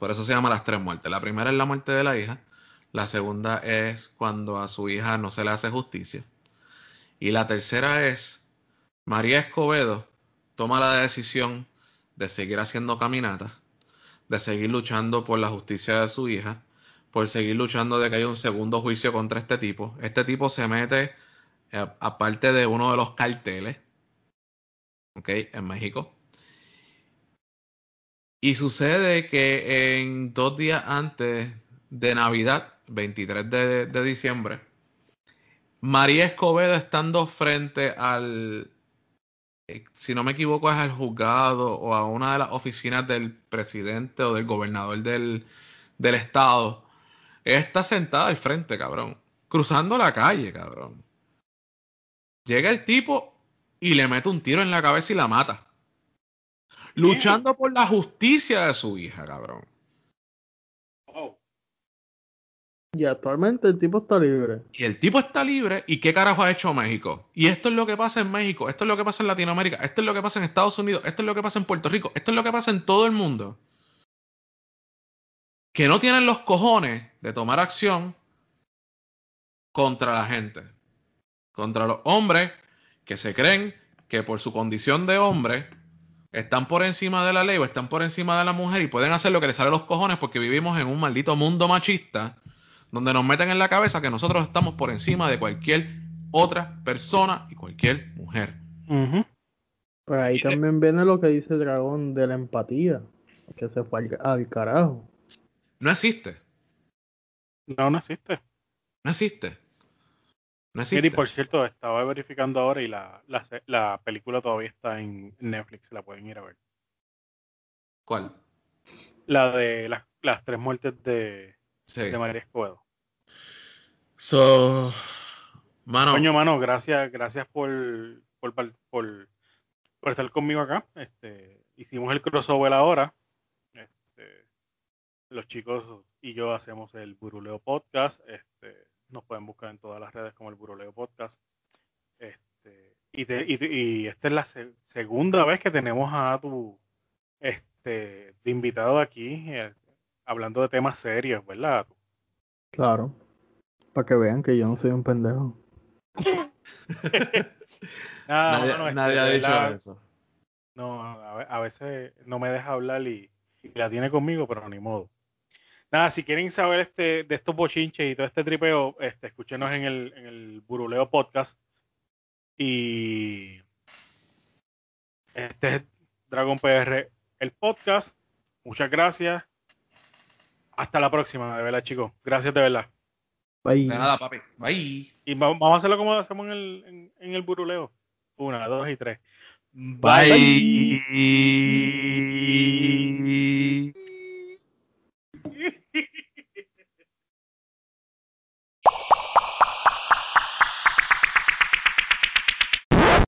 Por eso se llama las tres muertes. La primera es la muerte de la hija. La segunda es cuando a su hija no se le hace justicia. Y la tercera es María Escobedo toma la decisión de seguir haciendo caminatas, de seguir luchando por la justicia de su hija, por seguir luchando de que haya un segundo juicio contra este tipo. Este tipo se mete eh, aparte de uno de los carteles, ¿ok? En México. Y sucede que en dos días antes de Navidad, 23 de, diciembre, María Escobedo estando frente al, eh, si no me equivoco, es al juzgado o a una de las oficinas del presidente o del gobernador del, del estado, está sentada al frente, cabrón, cruzando la calle, cabrón. Llega el tipo y le mete un tiro en la cabeza y la mata. Luchando por la justicia de su hija, cabrón. Y actualmente el tipo está libre. Y el tipo está libre. ¿Y qué carajo ha hecho México? Y esto es lo que pasa en México. Esto es lo que pasa en Latinoamérica. Esto es lo que pasa en Estados Unidos. Esto es lo que pasa en Puerto Rico. Esto es lo que pasa en todo el mundo. Que no tienen los cojones de tomar acción contra la gente. Contra los hombres que se creen que por su condición de hombre están por encima de la ley o están por encima de la mujer y pueden hacer lo que les sale a los cojones porque vivimos en un maldito mundo machista donde nos meten en la cabeza que nosotros estamos por encima de cualquier otra persona y cualquier mujer. Ujú. Pero ahí también viene lo que dice Dragón de la empatía, que se fue al, al carajo. No existe, No, no existe. no existe. No por cierto, estaba verificando ahora y la, la, película todavía está en Netflix, la pueden ir a ver. ¿Cuál? La de las, las tres muertes de, Sí. de María Escobedo. So, mano, Coño, mano, gracias, gracias por, por, por, por estar conmigo acá. Este, hicimos el crossover ahora. Este, los chicos y yo hacemos el Buruleo Podcast. Este, nos pueden buscar en todas las redes como el Buruleo Podcast. Este, y, te- y, esta es la se- segunda vez que tenemos a tu este, de invitado aquí eh, hablando de temas serios, ¿verdad? Claro. Para que vean que yo no soy un pendejo. Nada, nadie, mano, este, nadie ha dicho eso. No, a, ve- a veces no me deja hablar y, y la tiene conmigo, pero ni modo. Nada, si quieren saber este, de estos bochinches y todo este tripeo, este, escúchenos en el, en el Buruleo Podcast. Y este es Dragon PR, el podcast. Muchas gracias. Hasta la próxima, de verdad, chicos. Gracias de verdad. Bye. De nada, papi. Bye. Y va- vamos a hacerlo como lo hacemos en el, en, en el Buruleo. Una, dos y tres. Bye.